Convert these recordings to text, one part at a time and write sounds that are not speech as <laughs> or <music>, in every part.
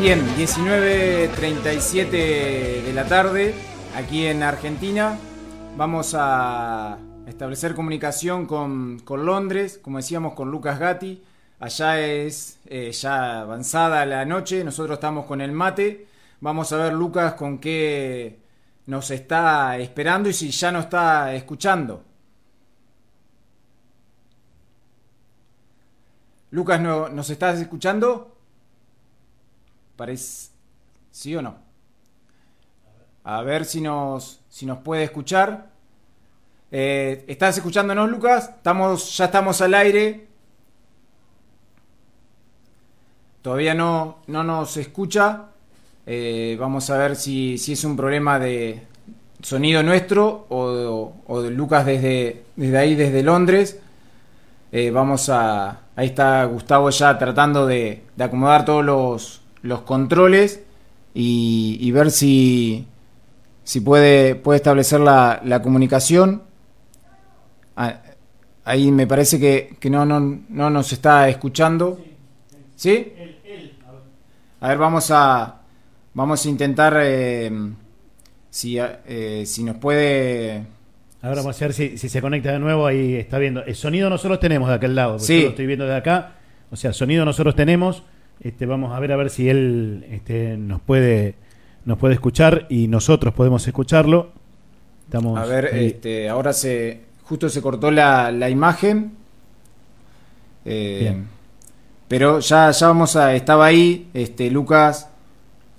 Bien, 19.37 de la tarde, aquí en Argentina. Vamos a establecer comunicación con, Londres, como decíamos, con Lucas Gatti. Allá es eh, ya avanzada la noche, nosotros estamos con el mate. Vamos a ver, Lucas, con qué nos está esperando y si ya nos está escuchando. Lucas, ¿nos estás escuchando? Parece. ¿Sí o no? A ver si nos, si nos puede escuchar. Eh, ¿Estás escuchándonos, Lucas? Estamos, ya estamos al aire. Todavía no, no nos escucha. Eh, vamos a ver si, es un problema de sonido nuestro o, de Lucas desde, desde ahí, desde Londres. Eh, vamos a. Ahí está Gustavo ya tratando de acomodar todos los, los controles y, ver si, si puede, puede establecer la, la comunicación. Ah, ahí me parece que, que no, no, no, nos está escuchando. ¿Sí? A ver, vamos a, vamos a intentar eh, si, eh, si nos puede... Ahora vamos a ver si, si, se conecta de nuevo. Ahí está viendo. El sonido nosotros tenemos de aquel lado. Sí. Yo lo estoy viendo de acá. O sea, sonido nosotros tenemos. Este, vamos a ver a ver si él este, nos puede nos puede escuchar y nosotros podemos escucharlo. Estamos a ver, este, ahora se justo se cortó la, la imagen. Eh, pero ya, ya vamos a. Estaba ahí, este, Lucas.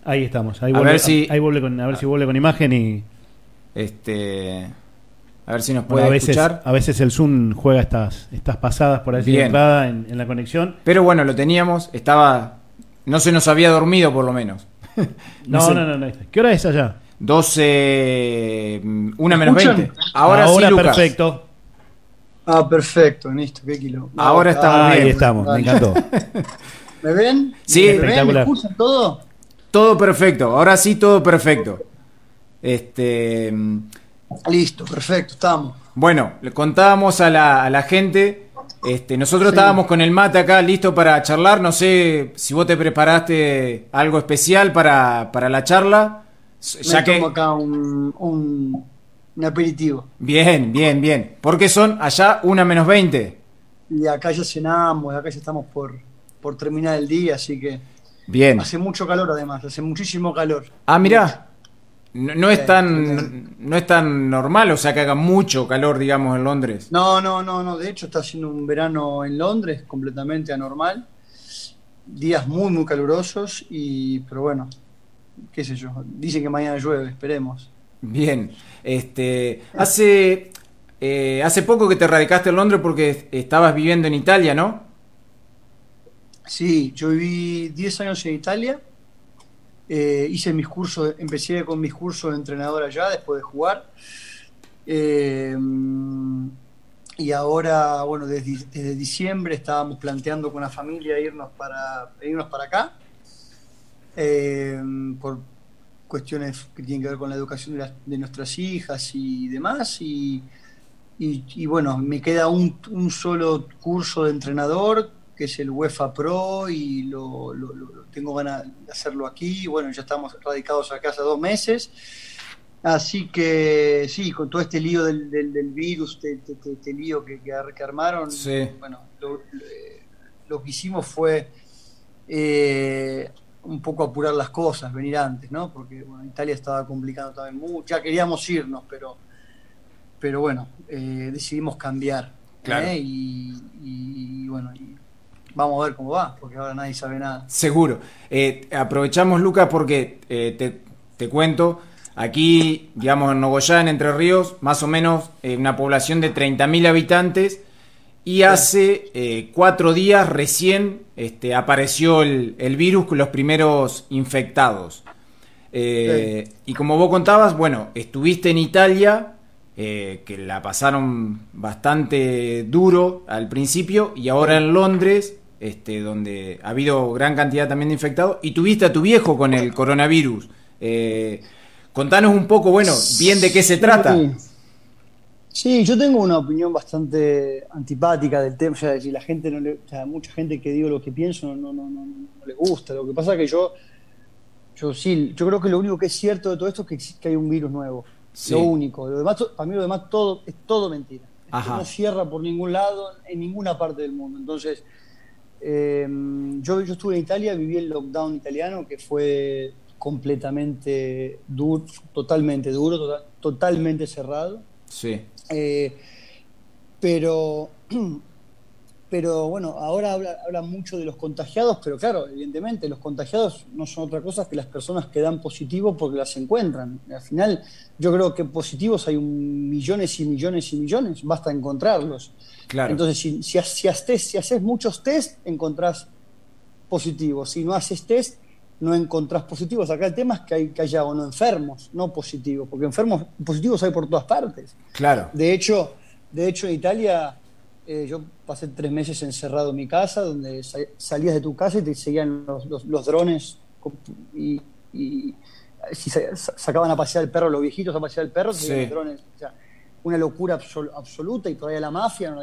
Ahí estamos. Ahí vuelve, ver si, ahí vuelve con, a ver si vuelve con imagen y. Este. A ver si nos puede a veces, escuchar. A veces el Zoom juega estas, estas pasadas por así de entrada en, la conexión. Pero bueno, lo teníamos, estaba. No se nos había dormido por lo menos. <laughs> no, no, no, no, ¿Qué hora es allá? 12. Una menos 20. Ahora, Ahora sí, perfecto. Ah, perfecto, listo, qué kilo. Ahora estamos Ahí estamos, me encantó. <laughs> ¿Me ven? Sí, ¿Me, ven? ¿Me escuchan todo? Todo perfecto, ahora sí todo perfecto. Este Listo, perfecto, estamos. Bueno, le contábamos a la, a la gente. Este, nosotros estábamos con el mate acá listo para charlar. No sé si vos te preparaste algo especial para, para la charla. Ya que... tomo acá un, un, aperitivo. Bien, bien, bien. Porque son allá una menos 20. Y acá ya cenamos, acá ya estamos por, por terminar el día, así que. Bien. Hace mucho calor además, hace muchísimo calor. Ah, mirá. No, es tan no es tan normal, o sea que haga mucho calor, digamos, en Londres. No, no, no, no. De hecho, está haciendo un verano en Londres completamente anormal. Días muy, muy calurosos y, pero bueno, qué sé yo. Dicen que mañana llueve, esperemos. Bien. Este, hace eh, hace poco que te radicaste en Londres porque estabas viviendo en Italia, ¿no? Sí, yo viví 10 años en Italia eh, hice mis cursos, empecé con mis cursos de entrenador allá después de jugar. Eh, y ahora, bueno, desde, diciembre estábamos planteando con la familia irnos para, irnos para acá. Eh, por cuestiones que tienen que ver con la educación de, nuestras hijas y demás. Y, y, bueno, me queda un, un, solo curso de entrenador que es el UEFA Pro y lo, tengo ganas de hacerlo aquí. Bueno, ya estamos radicados acá hace dos meses. Así que sí, con todo este lío del, virus, este, este, este, lío que, que, armaron, bueno, lo, que hicimos fue eh, un poco apurar las cosas, venir antes, ¿no? Porque bueno, Italia estaba complicando también mucho, ya queríamos irnos, pero, pero bueno, eh, decidimos cambiar. ¿eh? Y, y, bueno, y vamos a ver cómo va, porque ahora nadie sabe nada. Seguro. Eh, aprovechamos, Lucas, porque eh, te, cuento, aquí, digamos, en Nogoyá, Entre Ríos, más o menos eh, una población de 30.000 habitantes, y hace cuatro días recién este, apareció el, virus con los primeros infectados. Y como vos contabas, bueno, estuviste en Italia, que la pasaron bastante duro al principio, y ahora en Londres, este, donde ha habido gran cantidad también de infectados, y tuviste a tu viejo con el coronavirus. Eh, contanos un poco, bueno, bien de qué se trata. Sí. yo tengo una opinión bastante antipática del tema, o sea, la gente no le, mucha gente que digo lo que pienso no, no, no, no, le gusta. Lo que pasa es que yo Yo sí, yo creo que lo único que es cierto de todo esto es que, hay un virus nuevo. Lo único. Lo demás, para mí lo demás todo es todo mentira. No cierra por ningún lado, en ninguna parte del mundo. Entonces, em, yo, yo estuve en Italia, viví el lockdown italiano, que fue completamente duro, totalmente duro, tota-, totalmente cerrado. Sí. Eh, pero <clears throat> pero bueno, ahora habla, mucho de los contagiados, pero claro, evidentemente los contagiados no son otra cosa que las personas que dan positivo porque las encuentran. Al final, yo creo que positivos hay un millones y millones y millones, basta encontrarlos. Claro. Entonces, si, si, si haces muchos test, encontrás positivos. Si no haces test, no encontrás positivos. Acá el tema es que, hay, que haya o no enfermos, no positivos, porque enfermos positivos hay por todas partes. Claro. De hecho, de hecho en Italia eh, yo pasé tres meses encerrado en mi casa, donde salías de tu casa y te seguían los, drones y, si sacaban a pasear el perro, los viejitos a pasear el perro, drones. una locura absoluta y todavía la mafia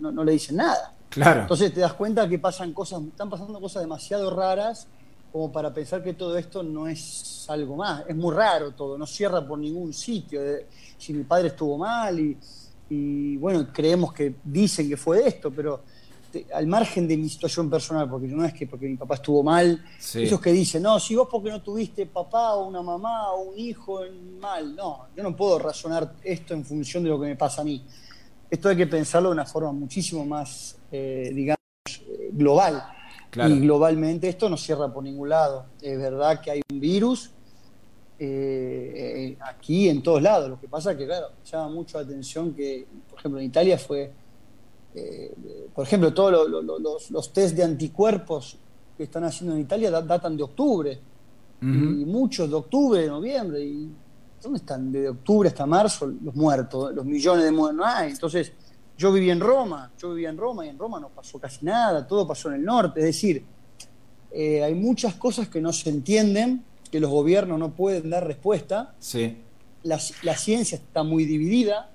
no, le dicen nada. Claro. Entonces te das cuenta que pasan cosas, están pasando cosas demasiado raras como para pensar que todo esto no es algo más. Es muy raro todo, no cierra por ningún sitio. Eh, si mi padre estuvo mal y y bueno, creemos que dicen que fue esto, pero al margen de mi situación personal, porque no es que porque mi papá estuvo mal, esos que dicen, no, si vos porque no tuviste papá o una mamá o un hijo mal, no, yo no puedo razonar esto en función de lo que me pasa a mí. Esto hay que pensarlo de una forma muchísimo más, eh, digamos, eh, global. Y globalmente esto no cierra por ningún lado. Es verdad que hay un virus eh, aquí en todos lados. Lo que pasa es que, claro, llama mucho la atención que, por ejemplo, en Italia fue, eh, por ejemplo, todos los, test de anticuerpos que están haciendo en Italia datan de octubre. Y muchos de octubre, de noviembre. Y, ¿Dónde están? De octubre hasta marzo los muertos, los millones de muertos. No hay. Entonces, yo viví en Roma, yo vivía en Roma y en Roma no pasó casi nada, todo pasó en el norte. Es decir, eh, hay muchas cosas que no se entienden que los gobiernos no pueden dar respuesta. Sí. La, ciencia está muy dividida.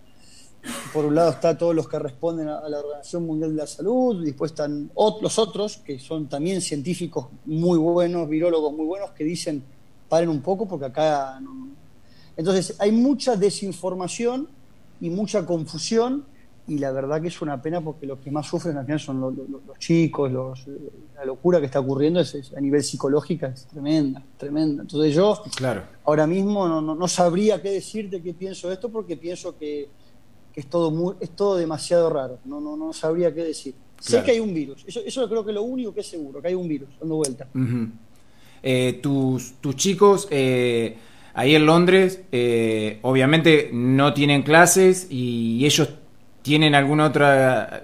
Por un lado está todos los que responden a, la Organización Mundial de la Salud, después están los otros, que son también científicos muy buenos, virólogos muy buenos, que dicen, paren un poco porque acá... Entonces hay mucha desinformación y mucha confusión y la verdad que es una pena porque los que más sufren al final son los, chicos, los, la locura que está ocurriendo es, a nivel psicológico es tremenda, tremenda. Entonces yo claro. ahora mismo no, no, sabría qué decirte qué pienso de esto porque pienso que, es, todo muy, es todo demasiado raro, no, no, no sabría qué decir. Sé que hay un virus, eso, eso creo que es lo único que es seguro, que hay un virus dando vuelta. Eh, tus, tus chicos... Eh, ahí en Londres, eh, obviamente no tienen clases y ellos ¿Tienen alguna otra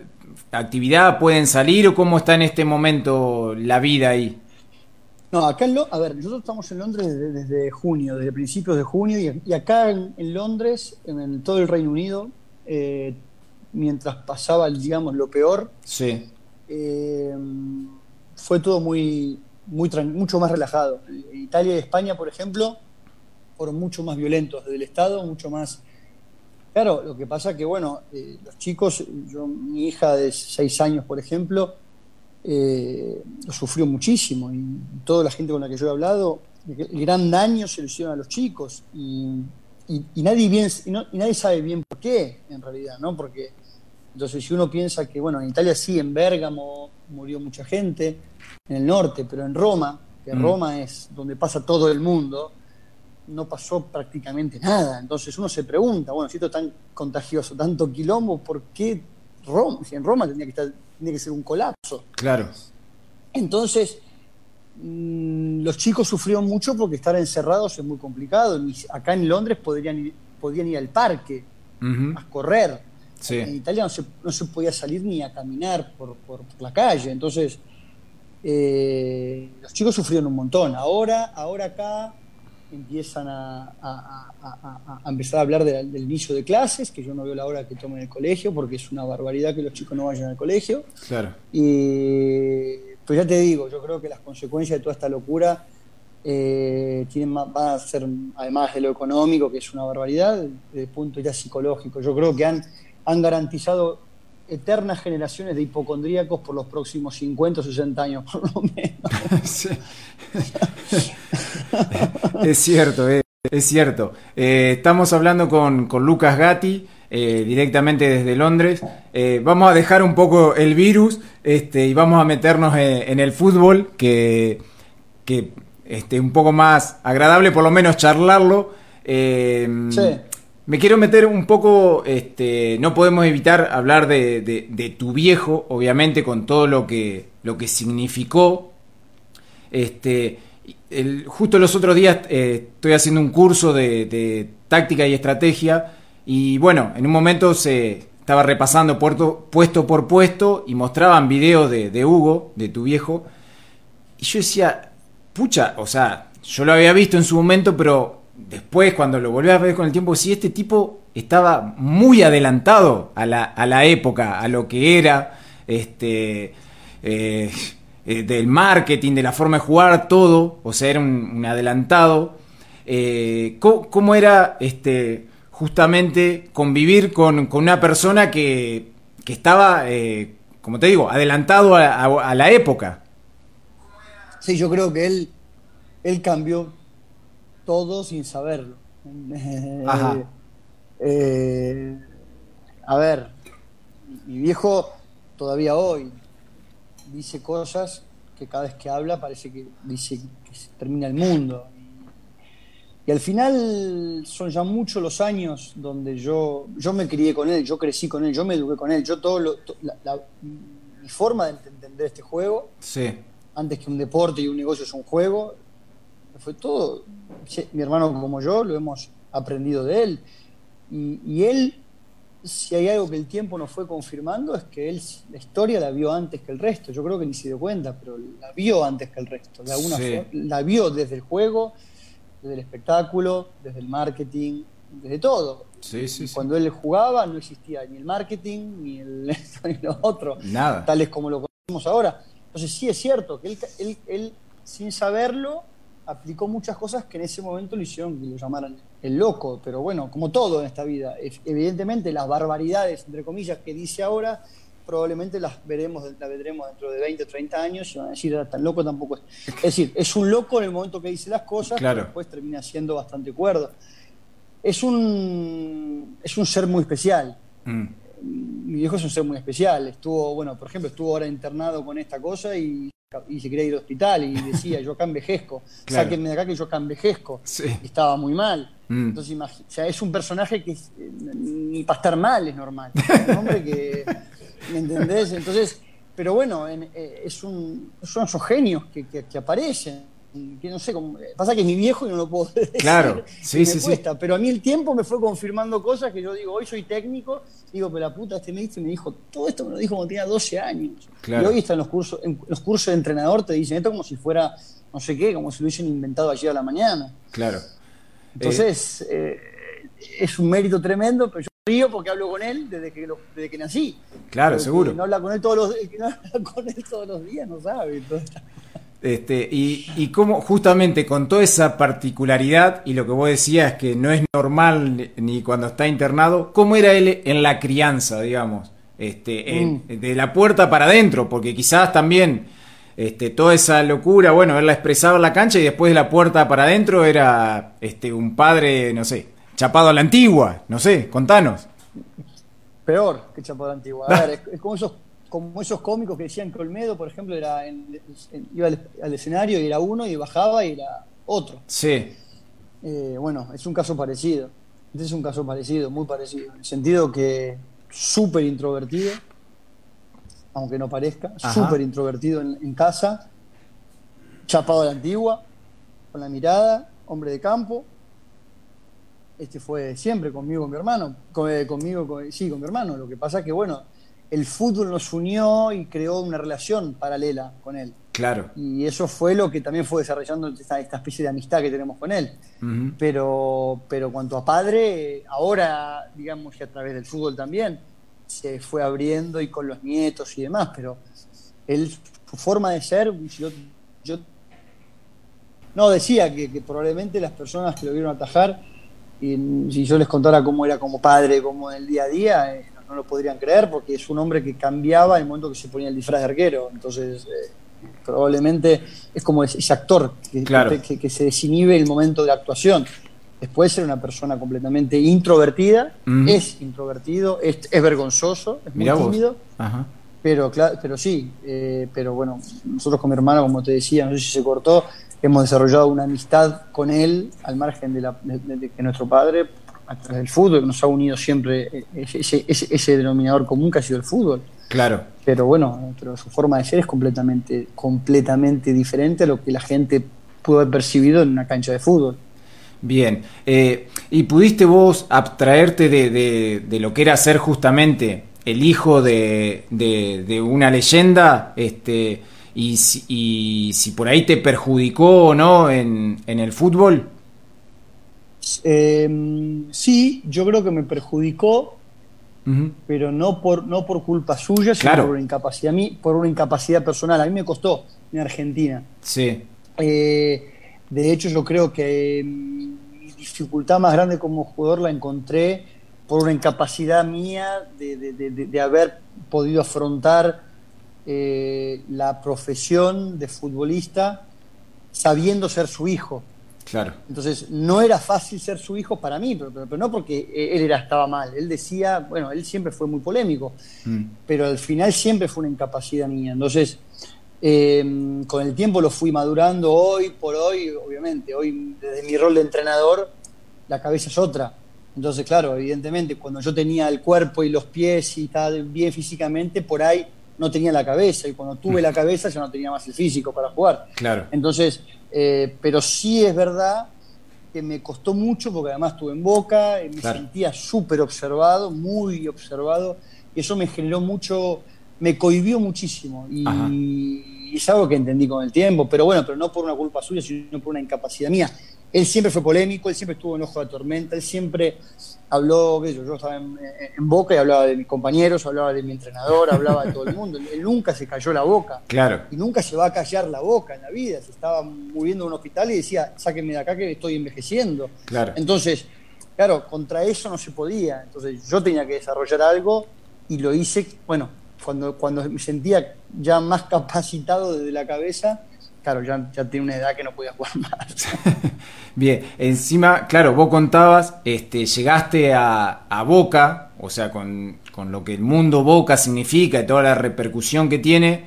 actividad? ¿Pueden salir o cómo está en este momento la vida ahí? No, acá en Londres, a ver, nosotros estamos en Londres desde, junio, desde principios de junio, y, acá en, Londres, en, todo el Reino Unido, eh, mientras pasaba, digamos, lo peor, sí. Eh, fue todo muy, muy mucho más relajado. Italia y España, por ejemplo, fueron mucho más violentos desde el Estado, mucho más Claro, lo que pasa que, bueno, eh, los chicos, yo, mi hija de seis años, por ejemplo, eh, lo sufrió muchísimo y toda la gente con la que yo he hablado, el gran daño se lo hicieron a los chicos y, nadie bien, y, nadie sabe bien por qué, en realidad, ¿no? Porque, entonces, si uno piensa que, bueno, en Italia sí, en Bérgamo murió mucha gente, en el norte, pero en Roma, que mm. Roma es donde pasa todo el mundo, no pasó prácticamente nada. Entonces uno se pregunta, bueno, si esto es tan contagioso, tanto quilombo, ¿por qué Roma? Si en Roma tendría que, estar, que ser un colapso. Claro. Entonces, mm, los chicos sufrieron mucho porque estar encerrados es muy complicado. Acá en Londres podrían ir, podían ir al parque a correr. En Italia no se, no se, podía salir ni a caminar por, por, la calle. Entonces, eh, los chicos sufrieron un montón. Ahora, ahora acá empiezan a, empezar a hablar del inicio de clases, que yo no veo la hora que tomen el colegio, porque es una barbaridad que los chicos no vayan al colegio. Claro. Y pues ya te digo, yo creo que las consecuencias de toda esta locura eh, tienen, van a ser, además de lo económico, que es una barbaridad, desde el punto ya psicológico. Yo creo que han, han garantizado eternas generaciones de hipocondríacos por los próximos 50 o 60 años, por lo menos. <laughs> <laughs> <laughs> es cierto, es, cierto. Eh, estamos hablando con, Lucas Gatti. Eh, directamente desde Londres. Eh, vamos a dejar un poco el virus este, y vamos a meternos en, el fútbol, que, que este, un poco más agradable, por lo menos charlarlo. sí. Me quiero meter un poco, este, no podemos evitar hablar de, tu viejo, obviamente, con todo lo que, lo que significó. Este, justo los otros días eh, estoy haciendo un curso de, táctica y estrategia y bueno, en un momento se estaba repasando puesto por puesto y mostraban videos de, de Hugo, de tu viejo, y yo decía, pucha, o sea, yo lo había visto en su momento, pero después, cuando lo volví a ver con el tiempo, sí, este tipo estaba muy adelantado a la, a la época, a lo que era, este, eh, eh, del marketing, de la forma de jugar, todo, o sea, era un, adelantado. Eh, ¿cómo, era este, justamente convivir con, una persona que, que estaba, como te digo, adelantado a, a, la época? Sí, yo creo que él, él cambió todo sin saberlo. <laughs> Eh, a ver, mi viejo todavía hoy dice cosas que cada vez que habla parece que dice que se termina el mundo. Y, al final son ya muchos los años donde yo, yo me crié con él, yo crecí con él, yo me eduqué con él, yo todo lo, mi forma de entender este juego, antes que un deporte y un negocio es un juego, fue todo, mi hermano como yo, lo hemos aprendido de él. Y, él, si hay algo que el tiempo nos fue confirmando, es que él la historia la vio antes que el resto. Yo creo que ni se dio cuenta, pero la vio antes que el resto. De alguna la vio desde el juego, desde el espectáculo, desde el marketing, desde todo. Cuando él jugaba no existía ni el marketing, ni, el, <laughs> ni lo otro, Nada. tales como lo conocemos ahora. Entonces sí es cierto que él, él, él sin saberlo, aplicó muchas cosas que en ese momento lo hicieron que lo llamaran el loco, pero bueno, como todo en esta vida, evidentemente las barbaridades, entre comillas, que dice ahora, probablemente las veremos, las veremos dentro de 20 o 30 años y van a decir, era tan loco tampoco es. Es decir, es un loco en el momento que dice las cosas, pero después termina siendo bastante cuerdo. Es un, es un ser muy especial. Mm. Mi viejo es un ser muy especial. Estuvo, bueno, por ejemplo, estuvo ahora internado con esta cosa y y se quería ir al hospital y decía, yo acá envejezco, <laughs> sáquenme de acá que yo acá envejezco. Estaba muy mal. Mm. Entonces, o sea, es un personaje que ni para estar mal es normal. <laughs> un hombre que, ¿me entendés? Entonces, pero bueno, eh, es un, son esos genios que, que aparecen que no sé, cómo, pasa que es mi viejo y no lo puedo <laughs> decir. Claro, sí, sí, sí. Pero a mí el tiempo me fue confirmando cosas que yo digo, hoy soy técnico, digo, pero la puta, este me me dijo, todo esto me lo dijo cuando tenía 12 años. Y hoy está en los cursos, en los cursos de entrenador, te dicen esto como si fuera, no sé qué, como si lo hubiesen inventado ayer a la mañana. Claro. Entonces, eh, es un mérito tremendo, pero yo río porque hablo con él desde que, desde que nací. Claro, seguro. no habla con él todos los, no habla con él todos los días, no sabe. Este, y, y cómo justamente con toda esa particularidad y lo que vos decías que no es normal ni cuando está internado, ¿cómo era él en la crianza, digamos? Este, mm. de la puerta para adentro, porque quizás también este, toda esa locura, bueno, él la expresaba en la cancha y después de la puerta para adentro era este, un padre, no sé, chapado a la antigua, no sé, contanos. Peor que chapado a la antigua. A ver, es como esos como esos cómicos que decían que Olmedo, por ejemplo, era iba al, escenario y era uno y bajaba y era otro. Sí. Eh, bueno, es un caso parecido. Este es un caso parecido, muy parecido. En el sentido que súper introvertido, aunque no parezca, súper introvertido en, casa, chapado a la antigua, con la mirada, hombre de campo. Este fue siempre conmigo, con mi hermano. Eh, conmigo, sí, con mi hermano. Lo que pasa es que, bueno, el fútbol nos unió y creó una relación paralela con él. Claro. Y eso fue lo que también fue desarrollando esta, especie de amistad que tenemos con él. pero, pero cuanto a padre, ahora, digamos que a través del fútbol también, se fue abriendo y con los nietos y demás, pero él, su forma de ser, yo, no decía que, probablemente las personas que lo vieron atajar, y si yo les contara cómo era como padre, como en el día a día, eh, no lo podrían creer porque es un hombre que cambiaba en el momento que se ponía el disfraz de arquero. Entonces, eh, probablemente es como ese actor que, que, se desinhibe el momento de la actuación. Después ser una persona completamente introvertida, es introvertido, es, vergonzoso, es muy tímido. Pero, claro, pero sí, eh, pero bueno, nosotros con mi hermano, como te decía, no sé si se cortó, hemos desarrollado una amistad con él al margen de, la, que nuestro padre, a través del fútbol, que nos ha unido siempre eh, ese, ese, ese, denominador común que ha sido el fútbol. Claro. Pero bueno, pero su forma de ser es completamente, completamente diferente a lo que la gente pudo haber percibido en una cancha de fútbol. Bien, eh, ¿y pudiste vos abstraerte de, de, de, lo que era ser justamente el hijo de, de una leyenda? Este, y, y, si por ahí te perjudicó o no en, en el fútbol. Em, sí, yo creo que me perjudicó, pero no por, no por culpa suya, sino por, una incapacidad, por una incapacidad personal. A mí me costó en Argentina. Sí. Eh, de hecho, yo creo que mi dificultad más grande como jugador la encontré por una incapacidad mía de, de haber podido afrontar eh, la profesión de futbolista sabiendo ser su hijo. Claro. Entonces, no era fácil ser su hijo para mí, pero, no porque él era, estaba mal. Él decía, bueno, él siempre fue muy polémico, mm. pero al final siempre fue una incapacidad mía. Entonces, em, con el tiempo lo fui madurando hoy por hoy, obviamente. Hoy, desde mi rol de entrenador, la cabeza es otra. Entonces, claro, evidentemente, cuando yo tenía el cuerpo y los pies y estaba bien físicamente, por ahí no tenía la cabeza y cuando tuve la cabeza ya no tenía más el físico para jugar. Claro. Entonces, eh, pero sí es verdad que me costó mucho porque además estuve en Boca, y me sentía súper observado, muy observado, y eso me generó mucho, me cohibió muchísimo. Y, y, es algo que entendí con el tiempo, pero bueno, pero no por una culpa suya, sino por una incapacidad mía él siempre fue polémico, él siempre estuvo en ojo de tormenta, él siempre habló, yo, yo estaba en, boca y hablaba de mis compañeros, hablaba de mi entrenador, hablaba de todo el mundo. Él, nunca se cayó la boca. Claro. Y nunca se va a callar la boca en la vida. Se estaba muriendo en un hospital y decía, sáquenme de acá que estoy envejeciendo. Claro. Entonces, claro, contra eso no se podía. Entonces yo tenía que desarrollar algo y lo hice, bueno, cuando, cuando me sentía ya más capacitado desde la cabeza claro, ya, ya tiene una edad que no podía jugar más. <laughs> Bien, encima, claro, vos contabas, este, llegaste a, Boca, o sea, con, lo que el mundo Boca significa y toda la repercusión que tiene,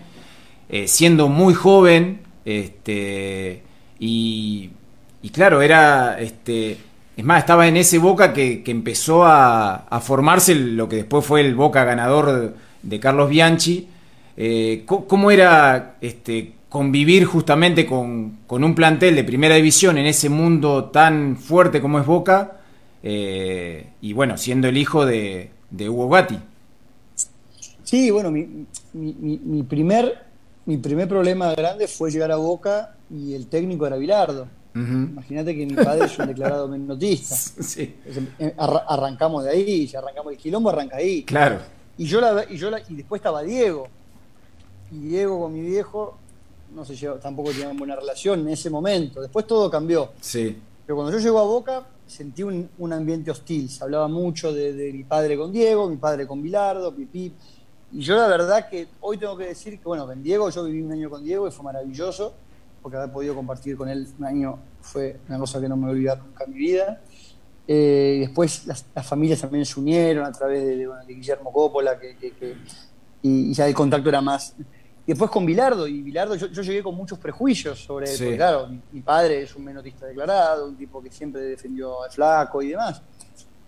eh, siendo muy joven, este, y, claro, era, este, es más, estaba en ese Boca que, empezó a, formarse lo que después fue el Boca ganador de, Carlos Bianchi. Eh, ¿Cómo era este, convivir justamente con, un plantel de primera división en ese mundo tan fuerte como es Boca, eh, y bueno, siendo el hijo de, Hugo Gatti. Sí, bueno, mi, mi, primer, mi primer problema grande fue llegar a Boca y el técnico era Bilardo. Imagínate que mi padre es un declarado menotista. <laughs> Eh, arrancamos de ahí, si arrancamos el quilombo, arranca ahí. Claro. Y yo la, y yo y después estaba Diego. Y Diego con mi viejo no se lleva, tampoco tenían buena relación en ese momento. Después todo cambió. Sí. Pero cuando yo llego a Boca, sentí un, ambiente hostil. Se hablaba mucho de, mi padre con Diego, mi padre con Bilardo, Pipi. Y yo la verdad que hoy tengo que decir que, bueno, con Diego, yo viví un año con Diego y fue maravilloso, porque haber podido compartir con él un año fue una cosa que no me voy a olvidar nunca en mi vida. Eh, después las, familias también se unieron a través de, Guillermo Coppola, que, y, ya el contacto era más, después con Bilardo, y Bilardo yo, llegué con muchos prejuicios sobre él, claro, mi, padre es un menotista declarado, un tipo que siempre defendió al flaco y demás.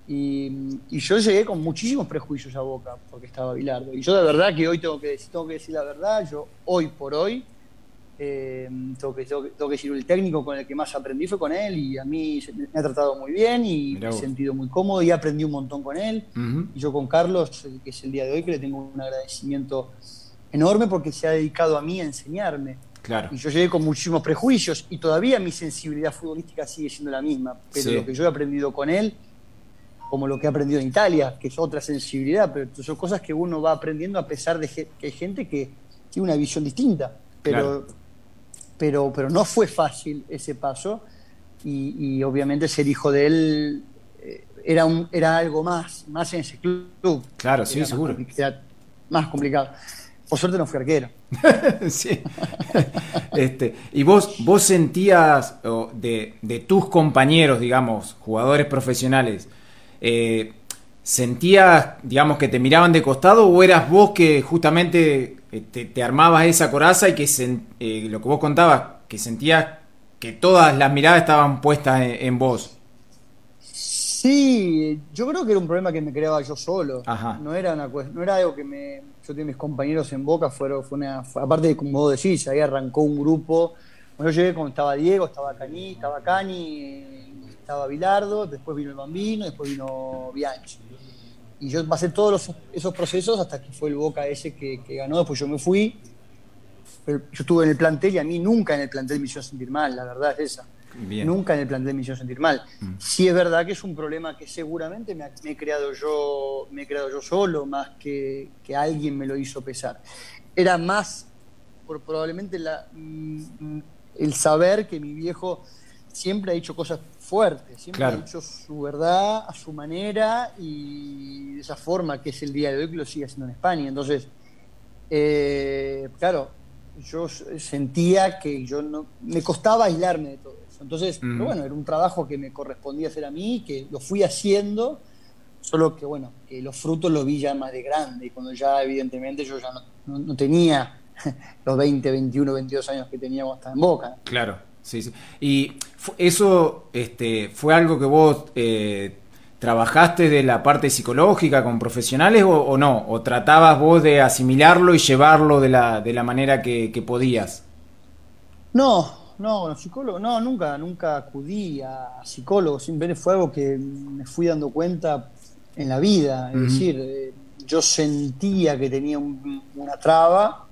Y, yo llegué con muchísimos prejuicios a boca porque estaba Bilardo. Y yo de verdad que hoy tengo que decir, tengo que decir la verdad, yo hoy por hoy eh, tengo, que, tengo, que, decir, el técnico con el que más aprendí fue con él y a mí me ha tratado muy bien y me he sentido muy cómodo y aprendí un montón con él. Y yo con Carlos, que es el día de hoy, que le tengo un agradecimiento enorme porque se ha dedicado a mí a enseñarme. Claro. Y yo llegué con muchísimos prejuicios y todavía mi sensibilidad futbolística sigue siendo la misma. Pero lo que yo he aprendido con él, como lo que he aprendido en Italia, que es otra sensibilidad, pero son cosas que uno va aprendiendo a pesar de que hay gente que tiene una visión distinta. Pero, pero, pero no fue fácil ese paso y, obviamente ser hijo de él eh, era, un, era algo más, más en ese club. Claro, sí, seguro. Más complicado. Por suerte no fui arquero. <laughs> sí. este, y vos, vos sentías de, de, tus compañeros, digamos, jugadores profesionales, eh, ¿sentías, digamos, que te miraban de costado o eras vos que justamente eh, te, armabas esa coraza y que eh, lo que vos contabas, que sentías que todas las miradas estaban puestas en vos? Sí, yo creo que era un problema que me creaba yo solo. No era una no era algo que me. Yo tenía mis compañeros en Boca, fueron, fue una. aparte de como vos decís, ahí arrancó un grupo. Bueno, yo llegué cuando estaba Diego, estaba Cani, estaba Cani, estaba Bilardo, después vino el Bambino, después vino Bianchi. Y yo pasé todos esos procesos hasta que fue el Boca ese que, ganó, después yo me fui. yo estuve en el plantel y a mí nunca en el plantel me hizo sentir mal, la verdad es esa. Nunca en el plantel me hizo sentir mal. Mm. Sí es verdad que es un problema que seguramente me, he creado yo, me he creado yo solo, más que, que alguien me lo hizo pesar. Era más por probablemente la, mm, el saber que mi viejo siempre ha dicho cosas fuertes, siempre ha dicho su verdad a su manera y de esa forma que es el día de hoy que lo sigue haciendo en España. Entonces, eh, claro, yo sentía que yo no me costaba aislarme de todo entonces, bueno, era un trabajo que me correspondía hacer a mí, que lo fui haciendo, solo que bueno, que los frutos los vi ya más de grande, y cuando ya evidentemente yo ya no, tenía <laughs> los 20, 21, 22 años que teníamos hasta en Boca. Claro, sí, sí. Y eso este, fue algo que vos eh, trabajaste de la parte psicológica con profesionales o, no, o tratabas vos de asimilarlo y llevarlo de la, de la manera que, que podías. No, no, psicólogo, no, nunca, nunca acudí a psicólogo, simplemente fue algo que me fui dando cuenta en la vida, es decir, eh, yo sentía que tenía una traba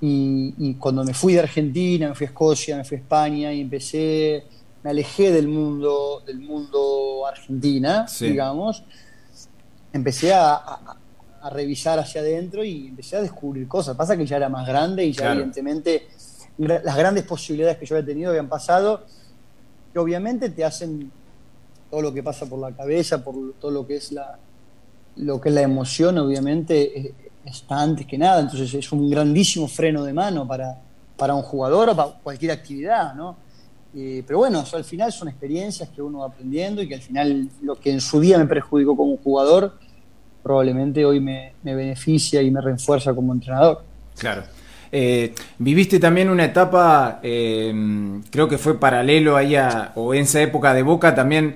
y, cuando me fui de Argentina, me fui a Escocia, me fui a España y empecé, me alejé del mundo, del mundo argentina, digamos, empecé a, revisar hacia adentro y empecé a descubrir cosas. Pasa que ya era más grande y ya evidentemente las grandes posibilidades que yo había tenido habían pasado, que obviamente te hacen todo lo que pasa por la cabeza, por todo lo que es la, lo que es la emoción, obviamente, eh, está antes que nada. Entonces es un grandísimo freno de mano para, para un jugador o para cualquier actividad, ¿no? Eh, pero bueno, al final son experiencias que uno va aprendiendo y que al final lo que en su día me perjudicó como jugador, probablemente hoy me, me beneficia y me refuerza como entrenador. Claro. Eh, viviste también una etapa, eh, creo que fue paralelo ahí o en esa época de Boca también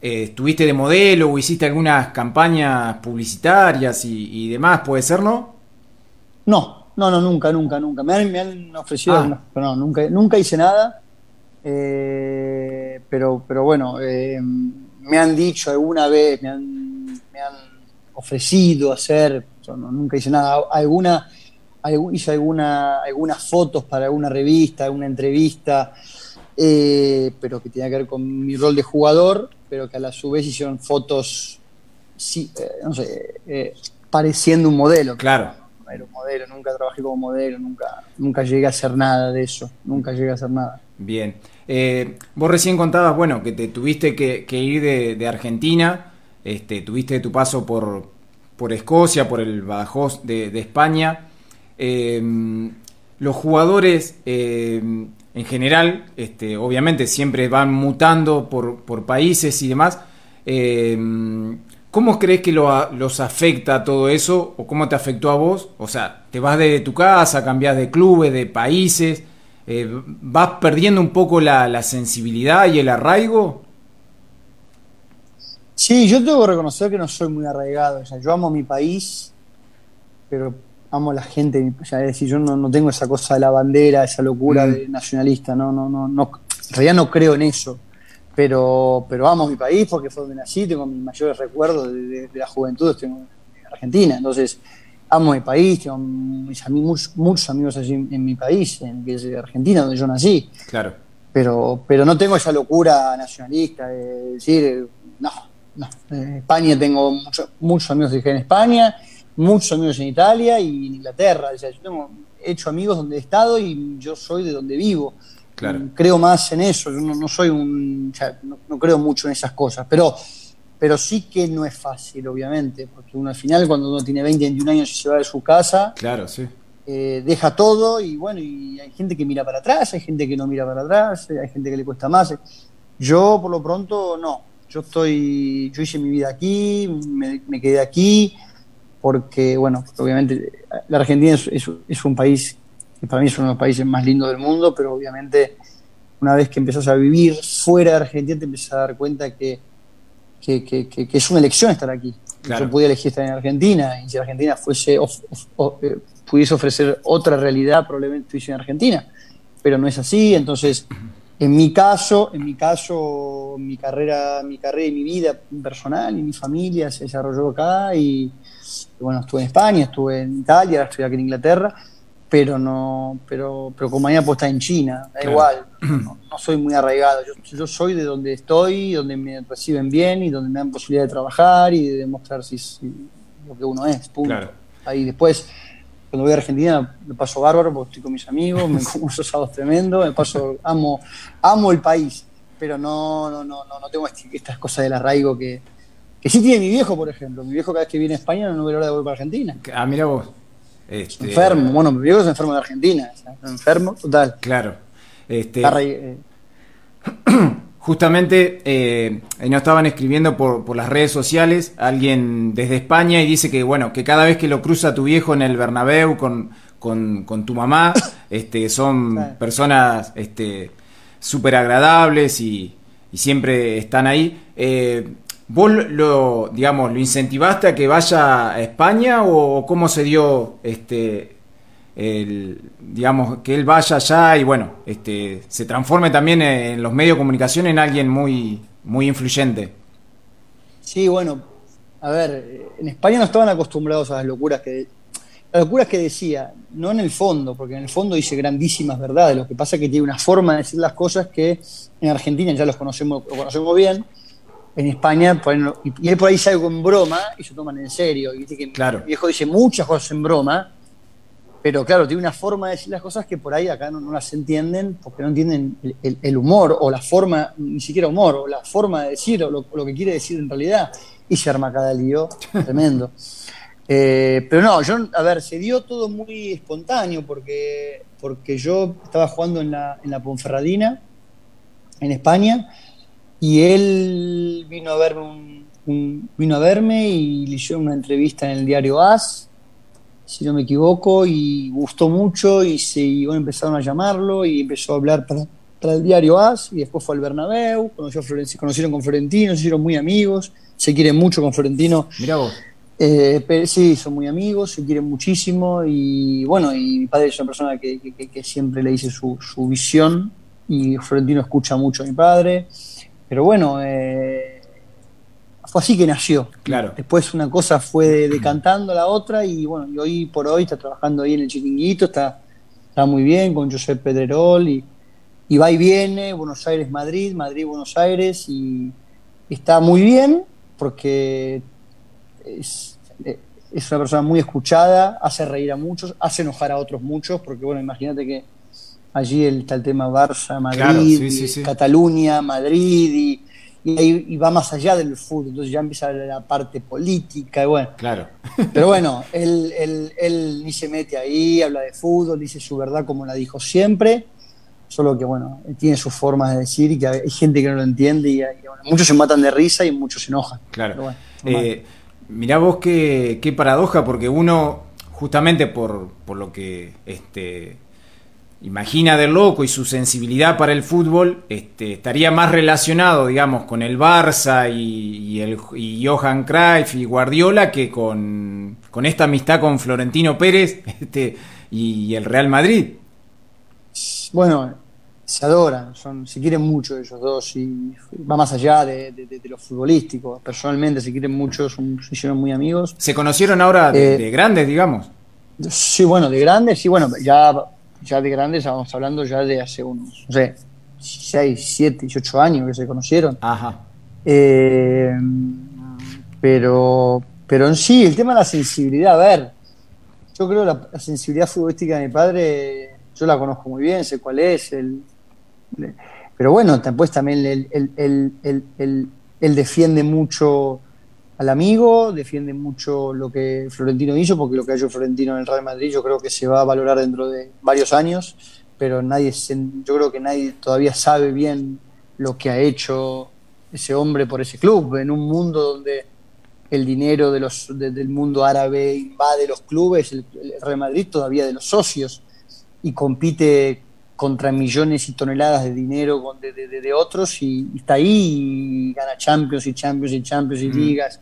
eh, estuviste de modelo o hiciste algunas campañas publicitarias y, demás, ¿puede ser, no? No, no, no, nunca, nunca, nunca. Me han, ofrecido, ah. pero no, nunca, nunca hice nada. pero, pero bueno, me han dicho alguna vez, me han, me han ofrecido hacer, nunca hice nada, alguna hice alguna, algunas fotos para alguna revista, alguna entrevista, eh, pero que tenía que ver con mi rol de jugador, pero que a la su vez hicieron fotos, sí, eh, no sé, eh, pareciendo un modelo. Claro. era un modelo, nunca trabajé como modelo, nunca, nunca llegué a hacer nada de eso, nunca llegué a hacer nada. Bien. vos recién contabas, bueno, que te tuviste que, ir de, Argentina, este, tuviste tu paso por, por Escocia, por el Badajoz de, de España. Em, los jugadores em, en general, este, obviamente siempre van mutando por, países y demás. Em, ¿Cómo crees que los afecta todo eso? ¿O cómo te afectó a vos? O sea, te vas de tu casa, cambias de clubes, de países, eh, ¿vas perdiendo un poco la, sensibilidad y el arraigo? Sí, yo tengo que reconocer que no soy muy arraigado. Yo amo mi país, pero amo a la gente, es decir, yo no, tengo esa cosa de la bandera, esa locura mm. de nacionalista, no, no, no, no, en realidad no creo en eso, pero, pero amo mi país porque fue donde nací, tengo mis mayores recuerdos de, la juventud, estoy en Argentina, entonces amo mi país, tengo mis amigos, muchos amigos allí en, mi país, en, que es Argentina, donde yo nací. Claro. Pero, pero no tengo esa locura nacionalista de decir, no, no. En España tengo muchos amigos que en España muchos amigos en Italia y en Inglaterra. O sea, yo tengo hecho amigos donde he estado y yo soy de donde vivo. Claro. Creo más en eso, yo no, soy un. no, creo mucho en esas cosas, pero, pero sí que no es fácil, obviamente, porque uno al final, cuando uno tiene 20, 21 años y se va de su casa, claro, sí. eh, deja todo y bueno, y hay gente que mira para atrás, hay gente que no mira para atrás, hay gente que le cuesta más. Yo por lo pronto no, yo estoy, yo hice mi vida aquí, me, quedé aquí, porque bueno, obviamente la Argentina es, un país que para mí es uno de los países más lindos del mundo, pero obviamente una vez que empezás a vivir fuera de Argentina te empiezas a dar cuenta que, que, es una elección estar aquí. Yo pude elegir estar en Argentina y si Argentina fuese eh, pudiese ofrecer otra realidad, probablemente estuviese en Argentina, pero no es así, entonces en mi caso, en mi caso, mi carrera, mi carrera y mi vida personal y mi familia se desarrolló acá y bueno, estuve en España, estuve en Italia, ahora estoy aquí en Inglaterra, pero no, pero, pero como mañana puedo estar en China, da igual, no, soy muy arraigado, yo, soy de donde estoy, donde me reciben bien y donde me dan posibilidad de trabajar y de demostrar si, lo que uno es, punto. Ahí después cuando voy a Argentina me paso bárbaro porque estoy con mis amigos, me como unos asados tremendos, me paso, amo, amo el país, pero no, no, no, no, tengo estas cosas del arraigo que, que sí tiene mi viejo, por ejemplo. Mi viejo cada vez que viene a España no ve la hora de volver a Argentina. Ah, mira vos. Este... Enfermo, bueno, mi viejo es enfermo de Argentina, enfermo, total. Claro. Este... Eh. <clears throat> Justamente eh, nos estaban escribiendo por, las redes sociales alguien desde España y dice que bueno que cada vez que lo cruza tu viejo en el Bernabéu con, con, tu mamá <coughs> este, son personas este, súper agradables y, siempre están ahí. Eh, ¿Vos lo, digamos, lo incentivaste a que vaya a España o cómo se dio este, el, digamos, que él vaya allá y bueno, este, se transforme también en los medios de comunicación en alguien muy, muy influyente. Sí, bueno, a ver, en España no estaban acostumbrados a las locuras que las locuras que decía, no en el fondo, porque en el fondo dice grandísimas verdades, lo que pasa es que tiene una forma de decir las cosas que en Argentina ya los conocemos, lo conocemos bien, en España, y él por ahí sale con broma y se toman en serio. Y dice que claro. mi viejo dice muchas cosas en broma, pero claro, tiene una forma de decir las cosas que por ahí acá no, las entienden porque no entienden el, humor o la forma, ni siquiera humor, o la forma de decir o lo, que quiere decir en realidad. Y se arma cada lío <laughs> tremendo. Eh, pero no, yo, a ver, se dio todo muy espontáneo porque, porque yo estaba jugando en la, en la Ponferradina, en España, y él vino a verme, un, vino a verme y le hizo una entrevista en el diario AS si no me equivoco, y gustó mucho y se empezaron a llamarlo y empezó a hablar para, el diario AS y después fue al Bernabéu, conoció a conocieron con Florentino, se hicieron muy amigos, se quieren mucho con Florentino. Mira vos. Eh, sí, son muy amigos, se quieren muchísimo y bueno, y mi padre es una persona que, siempre le dice su, su, visión y Florentino escucha mucho a mi padre, pero bueno, eh, fue así que nació. Claro. Después una cosa fue decantando la otra y bueno, y hoy por hoy está trabajando ahí en el chiringuito, está, está muy bien con José Pedrerol y, y va y viene, Buenos Aires, Madrid, Madrid, Buenos Aires y está muy bien porque es, es una persona muy escuchada, hace reír a muchos, hace enojar a otros muchos, porque bueno, imagínate que allí está el tema Barça, Madrid, Cataluña, Madrid y y, va más allá del fútbol, entonces ya empieza la parte política y bueno. Claro. Pero bueno, él, él, él, ni se mete ahí, habla de fútbol, dice su verdad como la dijo siempre, solo que bueno, tiene sus formas de decir y que hay gente que no lo entiende y, muchos se matan de risa y muchos se enojan. Claro. eh, mirá vos qué, qué paradoja, porque uno, justamente por, por lo que este, Imagina del loco y su sensibilidad para el fútbol este, estaría más relacionado, digamos, con el Barça y, el, Johan Cruyff y Guardiola que con, esta amistad con Florentino Pérez <laughs> este, y, el Real Madrid. Bueno, se adoran, son, se quieren mucho ellos dos y va más allá de, lo futbolístico. Personalmente se quieren mucho, son, se hicieron muy amigos. ¿Se conocieron ahora de, eh, de grandes, digamos? Sí, bueno, de grandes, sí, bueno, ya ya de grandes, estamos hablando ya de hace unos, no sé, 6, 7, 18 años que se conocieron. Ajá. Eh, pero, pero en sí, el tema de la sensibilidad, a ver, yo creo la, la sensibilidad futbolística de mi padre, yo la conozco muy bien, sé cuál es, el, pero bueno, después también él, él, él, él, defiende mucho al amigo, defiende mucho lo que Florentino hizo, porque lo que ha hecho Florentino en el Real Madrid yo creo que se va a valorar dentro de varios años, pero nadie, yo creo que nadie todavía sabe bien lo que ha hecho ese hombre por ese club, en un mundo donde el dinero de los, del mundo árabe invade los clubes, el, Real Madrid todavía de los socios, y compite contra millones y toneladas de dinero de, de, otros y, está ahí y gana Champions y Champions y Champions y mm. ligas.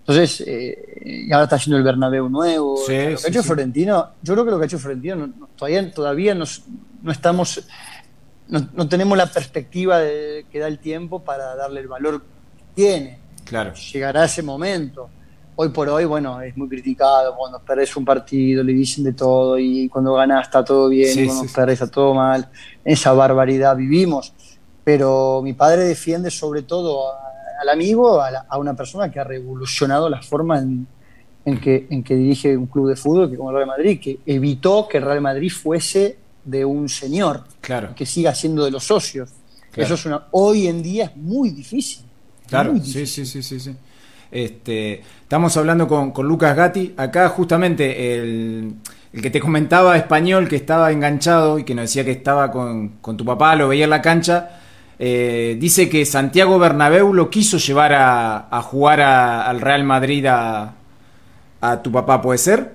Entonces, eh, y ahora está haciendo el Bernabéu nuevo. lo que ha hecho Florentino, yo creo que lo que ha hecho Florentino, todavía, todavía nos, no estamos no, tenemos la perspectiva de, que da el tiempo para darle el valor que tiene. Claro. Llegará ese momento. Hoy por hoy, bueno, es muy criticado. Cuando perdés un partido le dicen de todo y cuando ganas está todo bien y cuando perdés está todo mal. Esa barbaridad vivimos. Pero mi padre defiende sobre todo al amigo, a, una persona que ha revolucionado la forma en, que, en que dirige un club de fútbol, que como el Real Madrid, que evitó que el Real Madrid fuese de un señor claro. que siga siendo de los socios. Eso es una, hoy en día es muy difícil. Claro, sí, sí, sí, sí, Este, estamos hablando con, Lucas Gatti. Acá justamente el, que te comentaba español, que estaba enganchado y que nos decía que estaba con, tu papá, lo veía en la cancha, eh, dice que Santiago Bernabéu lo quiso llevar a, jugar al Real Madrid a, tu papá, ¿puede ser?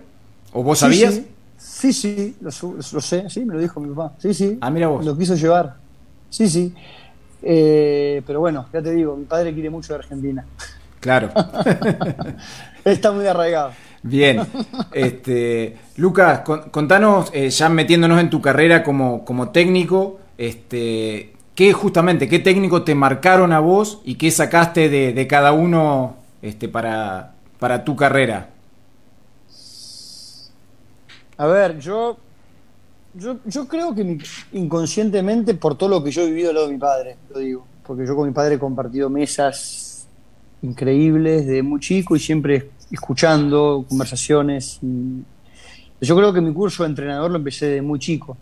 ¿O vos sabías? Sí, sí, lo, sé, sí, me lo dijo mi papá. Sí, sí. Ah, mira vos. Lo quiso llevar. Sí, sí. Eh, pero bueno, ya te digo, mi padre quiere mucho de Argentina. Claro. <laughs> Está muy arraigado. Bien. Este, Lucas, contanos, eh, ya metiéndonos en tu carrera como, como técnico, este, ¿qué justamente, qué técnico te marcaron a vos y qué sacaste de, de cada uno este, para, para tu carrera? A ver, yo, yo, yo creo que inconscientemente, por todo lo que yo he vivido al lado de mi padre, lo digo, porque yo con mi padre he compartido mesas increíbles de muy chico y siempre escuchando conversaciones. yo creo que mi curso de entrenador lo empecé de muy chico.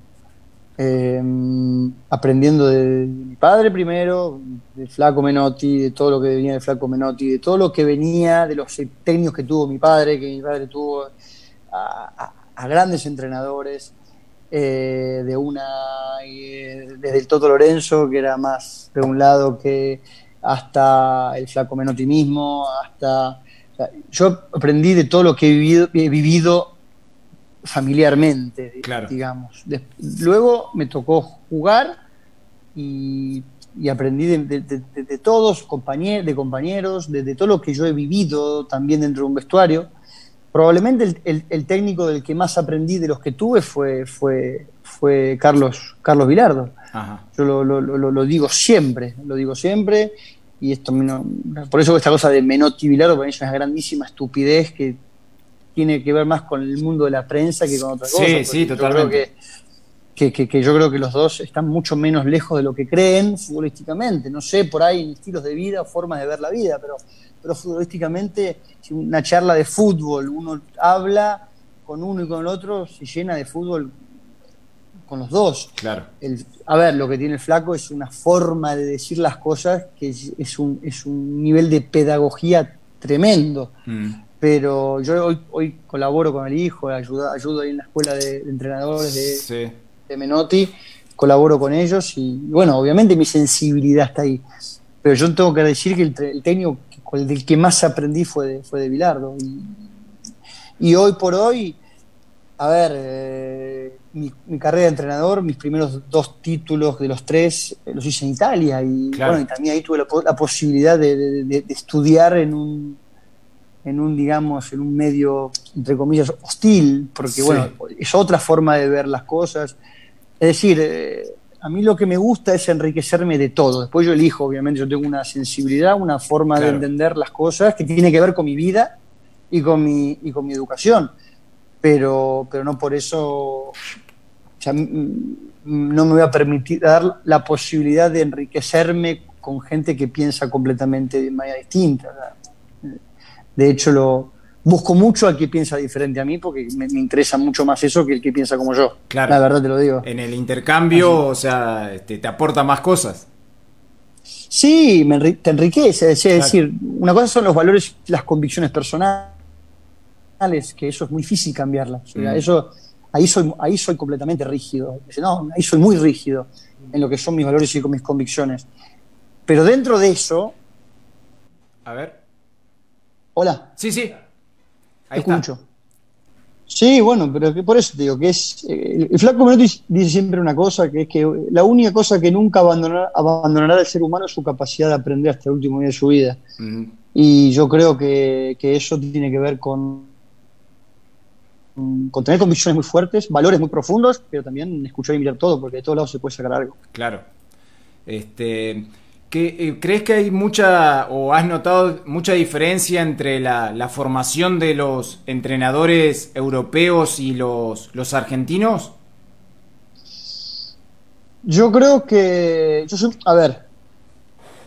Em, aprendiendo de, mi padre primero, de Flaco Menotti, de todo lo que venía de Flaco Menotti, de todo lo que venía de los técnicos que tuvo mi padre, que mi padre tuvo a, a grandes entrenadores, eh, de una, eh, desde el Toto Lorenzo, que era más de un lado que hasta el Flaco Menotti mismo, hasta... yo aprendí de todo lo que he vivido, he vivido familiarmente, digamos. luego me tocó jugar y, aprendí de, todos, compañeros, de compañeros, de, todo lo que yo he vivido también dentro de un vestuario probablemente el, técnico del que más aprendí de los que tuve fue, fue, fue Carlos, Carlos Vilardo. Yo lo, digo siempre, lo digo siempre, y esto por eso esta cosa de Menotti Vilardo para mí es una grandísima estupidez que tiene que ver más con el mundo de la prensa que con otra cosa. Sí, sí, totalmente. que, que, yo creo que los dos están mucho menos lejos de lo que creen futbolísticamente. No sé, por ahí estilos de vida o formas de ver la vida, pero pero futbolísticamente, si una charla de fútbol, uno habla con uno y con el otro, se llena de fútbol con los dos. Claro. a ver, lo que tiene el flaco es una forma de decir las cosas que es, un, es un nivel de pedagogía tremendo. Mm. Pero yo hoy, hoy colaboro con el hijo, ayudo, ayudo ahí en la escuela de, entrenadores de, de, Menotti, colaboro con ellos y bueno, obviamente mi sensibilidad está ahí. Pero yo tengo que decir que el, el técnico el del que más aprendí fue de, fue de Bilardo. Y, hoy por hoy, a ver, eh, mi, carrera de entrenador, mis primeros dos títulos de los tres eh, los hice en Italia y, bueno, y también ahí tuve la, posibilidad de, estudiar en un, en un, digamos, en un medio, entre comillas, hostil, porque, bueno, es otra forma de ver las cosas. Es decir, eh, a mí lo que me gusta es enriquecerme de todo. Después yo elijo, obviamente, yo tengo una sensibilidad, una forma de entender las cosas que tiene que ver con mi vida y con mi, y con mi educación. Pero, pero no por eso no me voy a permitir dar la posibilidad de enriquecerme con gente que piensa completamente de manera distinta. De hecho, lo, busco mucho al que piensa diferente a mí porque me, interesa mucho más eso que el que piensa como yo. Claro. La verdad te lo digo. En el intercambio, o sea, este, te aporta más cosas. Sí, te enriquece. Es decir, una cosa son los valores, las convicciones personales, que eso es muy difícil cambiarlas. Mm. eso, ahí soy, ahí soy completamente rígido. No, ahí soy muy rígido en lo que son mis valores y con mis convicciones. Pero dentro de eso. A ver. Hola. Sí, sí. Ahí escucho. Sí, bueno, pero por eso te digo que es. Eh, el Flaco Menotti dice siempre una cosa, que es que la única cosa que nunca abandonará, abandonará el ser humano es su capacidad de aprender hasta el último día de su vida. Y yo creo que, eso tiene que ver con, con tener convicciones muy fuertes, valores muy profundos, pero también escuchar y mirar todo, porque de todos lados se puede sacar algo. Claro. Este. Eh, ¿Crees que hay mucha o has notado mucha diferencia entre la, formación de los entrenadores europeos y los, los argentinos? Yo creo que, yo soy, a ver,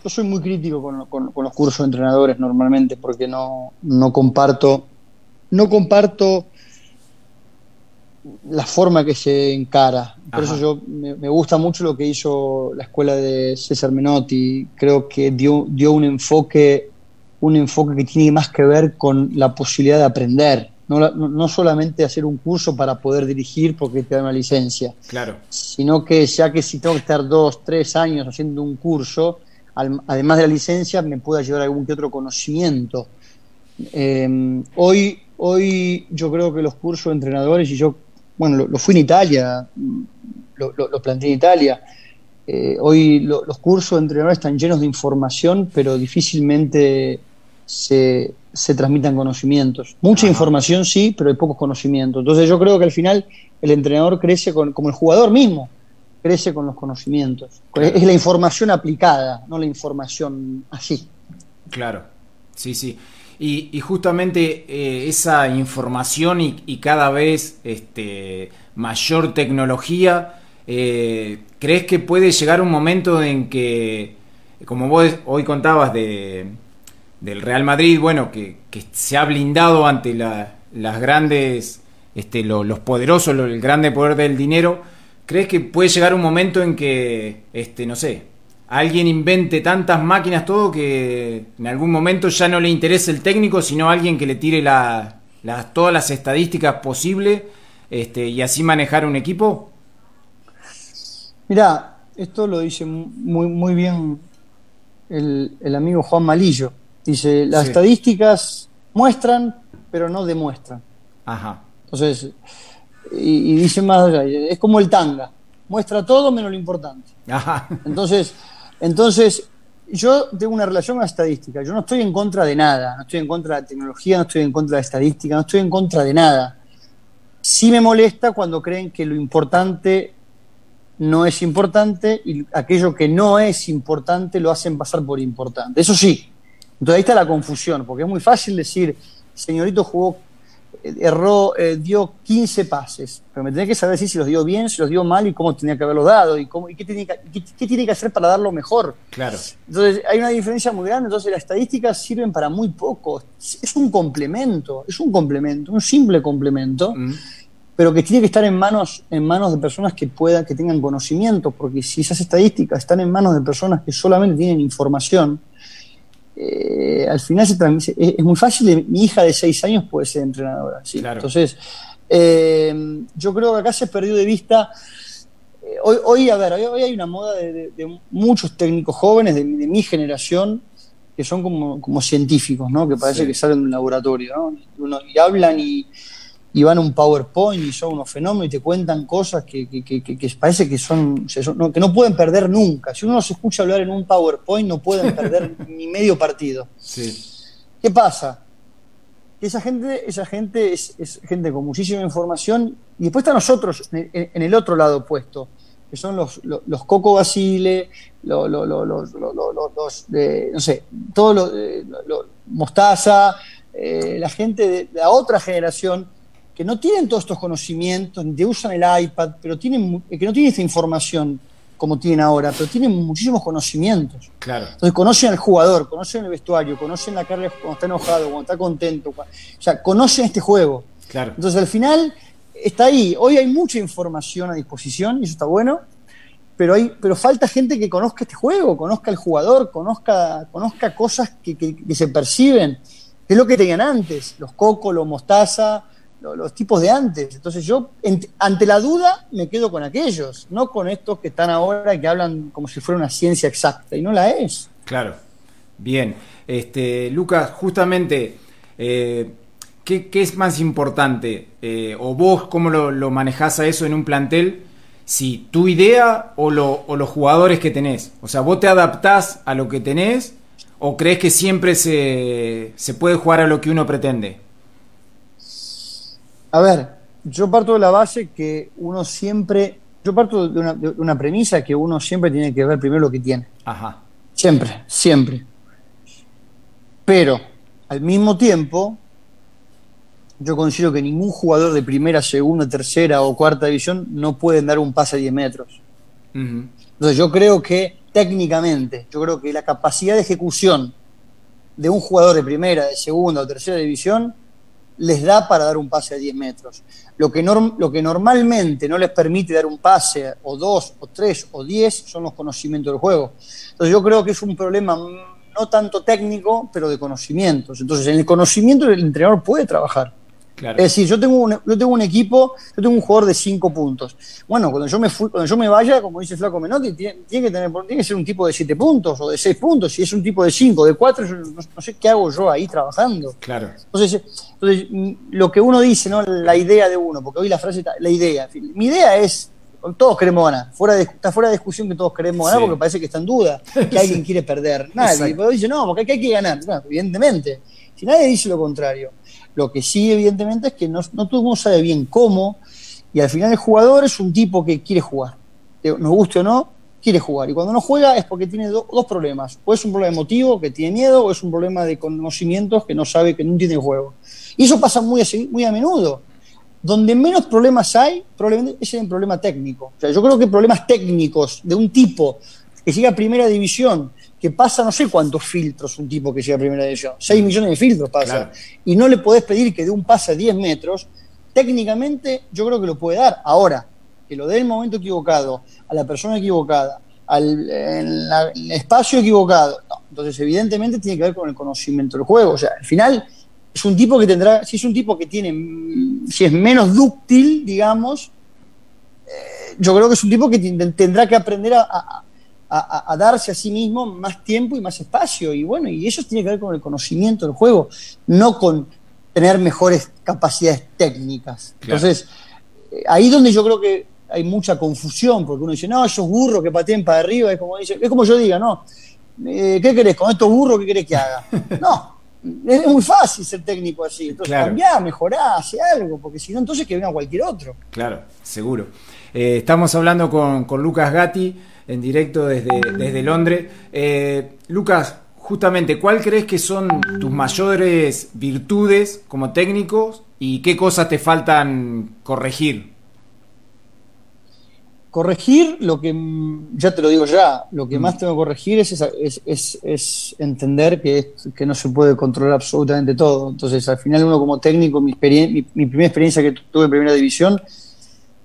yo soy muy crítico con, los cursos de entrenadores normalmente porque no, no comparto, no comparto la forma que se encara. Por eso yo me, gusta mucho lo que hizo la escuela de César Menotti. Creo que dio, dio un enfoque, un enfoque que tiene más que ver con la posibilidad de aprender. No, no, solamente hacer un curso para poder dirigir porque te da una licencia. Claro. Sino que ya que si tengo que estar dos, tres años haciendo un curso, además de la licencia, me pueda llevar algún que otro conocimiento. Eh, hoy, hoy yo creo que los cursos de entrenadores, y yo bueno, lo, fui en Italia, lo, lo, planteé en Italia. Eh, hoy los cursos de entrenadores están llenos de información, pero difícilmente se, se transmitan conocimientos. Mucha información sí, pero hay pocos conocimientos. Entonces yo creo que al final el entrenador crece con, como el jugador mismo, crece con los conocimientos. Es la información aplicada, no la información así. Claro, sí, sí. Y, justamente eh, esa información y, cada vez este, mayor tecnología, eh, ¿crees que puede llegar un momento en que, como vos hoy contabas de, del Real Madrid, bueno, que, se ha blindado ante las grandes, este, los poderosos, el grande poder del dinero, ¿crees que puede llegar un momento en que, este, no sé, alguien invente tantas máquinas, todo, que en algún momento ya no le interese el técnico, sino alguien que le tire la, todas las estadísticas posibles este, y así manejar un equipo? Mirá, esto lo dice muy, muy bien el, amigo Juan Malillo. Dice, las estadísticas muestran, pero no demuestran. Ajá. Entonces, y, y dice más allá, es como el tanga, muestra todo menos lo importante. Ajá. Entonces, entonces, yo tengo una relación con la estadística. Yo no estoy en contra de nada. No estoy en contra de la tecnología, no estoy en contra de la estadística, no estoy en contra de nada. Sí me molesta cuando creen que lo importante no es importante y aquello que no es importante lo hacen pasar por importante. Eso sí. Entonces ahí está la confusión, porque es muy fácil decir, señorito jugó erró, eh, dio 15 pases, pero me tenía que saber si los dio bien, si los dio mal y cómo tenía que haberlos dado y, cómo, y qué, tiene que, tiene que hacer para darlo mejor. Claro. Entonces hay una diferencia muy grande, entonces las estadísticas sirven para muy poco, es un complemento, es un complemento, un simple complemento. Mm. pero que tiene que estar en manos, en manos de personas que puedan, que tengan conocimiento, porque si esas estadísticas están en manos de personas que solamente tienen información, eh, al final se es, muy fácil, mi hija de seis años puede ser entrenadora. ¿sí? Entonces, eh, yo creo que acá se perdió de vista. Eh, hoy, hoy, a ver, hoy, hay una moda de, muchos técnicos jóvenes de, mi generación que son como, científicos, ¿no? que parece que salen de un laboratorio ¿no? y hablan y, y van a un PowerPoint y son unos fenómenos y te cuentan cosas que, parece que son, que no pueden perder nunca. Si uno se escucha hablar en un PowerPoint no pueden perder <laughs> ni medio partido. ¿Qué pasa? esa gente, esa gente es, gente con muchísima información y después está nosotros en, el otro lado opuesto, que son los, los, Coco Basile, los, no sé, todos los, Mostaza, eh, la gente de la otra generación que no tienen todos estos conocimientos, ni usan el iPad, pero tienen, que no tienen esta información como tienen ahora, pero tienen muchísimos conocimientos. Claro. Entonces conocen al jugador, conocen el vestuario, conocen la carga cuando está enojado, cuando está contento, o sea, conocen este juego. Claro. Entonces al final está ahí. Hoy hay mucha información a disposición y eso está bueno, pero, hay, pero falta gente que conozca este juego, conozca el jugador, conozca, conozca cosas que, se perciben, que es lo que tenían antes, los cocos, los mostaza, los, tipos de antes. Entonces yo, ante la duda, me quedo con aquellos, no con estos que están ahora y que hablan como si fuera una ciencia exacta, y no la es. Claro, bien. Este, Lucas, justamente, eh, ¿qué, es más importante? Eh, ¿O vos cómo lo, lo manejás a eso en un plantel? si tu idea o, los jugadores que tenés. O sea, vos te adaptás a lo que tenés o crees que siempre se, puede jugar a lo que uno pretende. A ver, yo parto de la base que uno siempre, yo parto de una, de una premisa que uno siempre tiene que ver primero lo que tiene. Ajá. Siempre, siempre. Pero al mismo tiempo, yo considero que ningún jugador de primera, segunda, tercera o cuarta división no puede dar un pase a 10 metros. Entonces yo creo que técnicamente, yo creo que la capacidad de ejecución de un jugador de primera, de segunda o tercera división les da para dar un pase a 10 metros. Lo que, lo que normalmente no les permite dar un pase o dos o tres o 10 son los conocimientos del juego. Entonces yo creo que es un problema no tanto técnico, pero de conocimientos. Entonces en el conocimiento el entrenador puede trabajar. Es decir, yo tengo, un, yo tengo un equipo, yo tengo un jugador de cinco puntos. Bueno, cuando yo me cuando yo me vaya, como dice Flaco Menotti, tiene, que tener, tiene que ser un tipo de siete puntos o de seis puntos. Si es un tipo de cinco, de cuatro, no, sé qué hago yo ahí trabajando. Claro. Entonces, entonces, lo que uno dice, ¿no? La idea de uno, porque hoy la frase está, la idea. Mi idea es todos queremos ganar. Fuera de, está fuera de discusión que todos queremos ganar porque parece que está en duda, que <laughs> alguien quiere perder. Nadie. dice, no, porque hay que ganar. evidentemente. Si nadie dice lo contrario. Lo que sí, evidentemente, es que no, no todo el mundo sabe bien cómo, y al final el jugador es un tipo que quiere jugar. Nos guste o no, quiere jugar. Y cuando no juega es porque tiene dos problemas. O es un problema emotivo, que tiene miedo, o es un problema de conocimientos que no sabe, que no entiende el juego. Y eso pasa muy muy a menudo. Donde menos problemas hay, probablemente es un problema técnico. O sea, yo creo que problemas técnicos de un tipo que llega a primera división que pasa no sé cuántos filtros un tipo que llega a primera división, 6 millones de filtros pasa, y no le podés pedir que dé un pase a 10 metros, técnicamente yo creo que lo puede dar. Ahora, que lo dé en el momento equivocado, a la persona equivocada, al el espacio equivocado, entonces evidentemente tiene que ver con el conocimiento del juego. O sea, al final es un tipo que tendrá, si es un tipo que tiene, si es menos dúctil, digamos, eh, yo creo que es un tipo que tendrá que aprender a a, darse a sí mismo más tiempo y más espacio. Y bueno, y eso tiene que ver con el conocimiento del juego, no con tener mejores capacidades técnicas. Entonces, eh, ahí donde yo creo que hay mucha confusión, porque uno dice, no, esos burros que pateen para arriba, es como, dice, es como yo diga, no, eh, ¿qué querés? Con estos burros, ¿qué querés que haga? <laughs> No, es muy fácil ser técnico así. Entonces, cambiar, mejorar, hacer algo, porque si no, entonces que venga cualquier otro. Claro, seguro. Eh, estamos hablando con, con Lucas Gatti en directo desde, desde Londres. Eh, Lucas, justamente, ¿cuál crees que son tus mayores virtudes como técnico y qué cosas te faltan corregir? Corregir, lo que, ya te lo digo ya, lo que mm. más tengo que corregir es, es, es, entender que, que, no se puede controlar absolutamente todo. Entonces, al final uno como técnico, mi, mi, mi primera experiencia que tuve en primera división,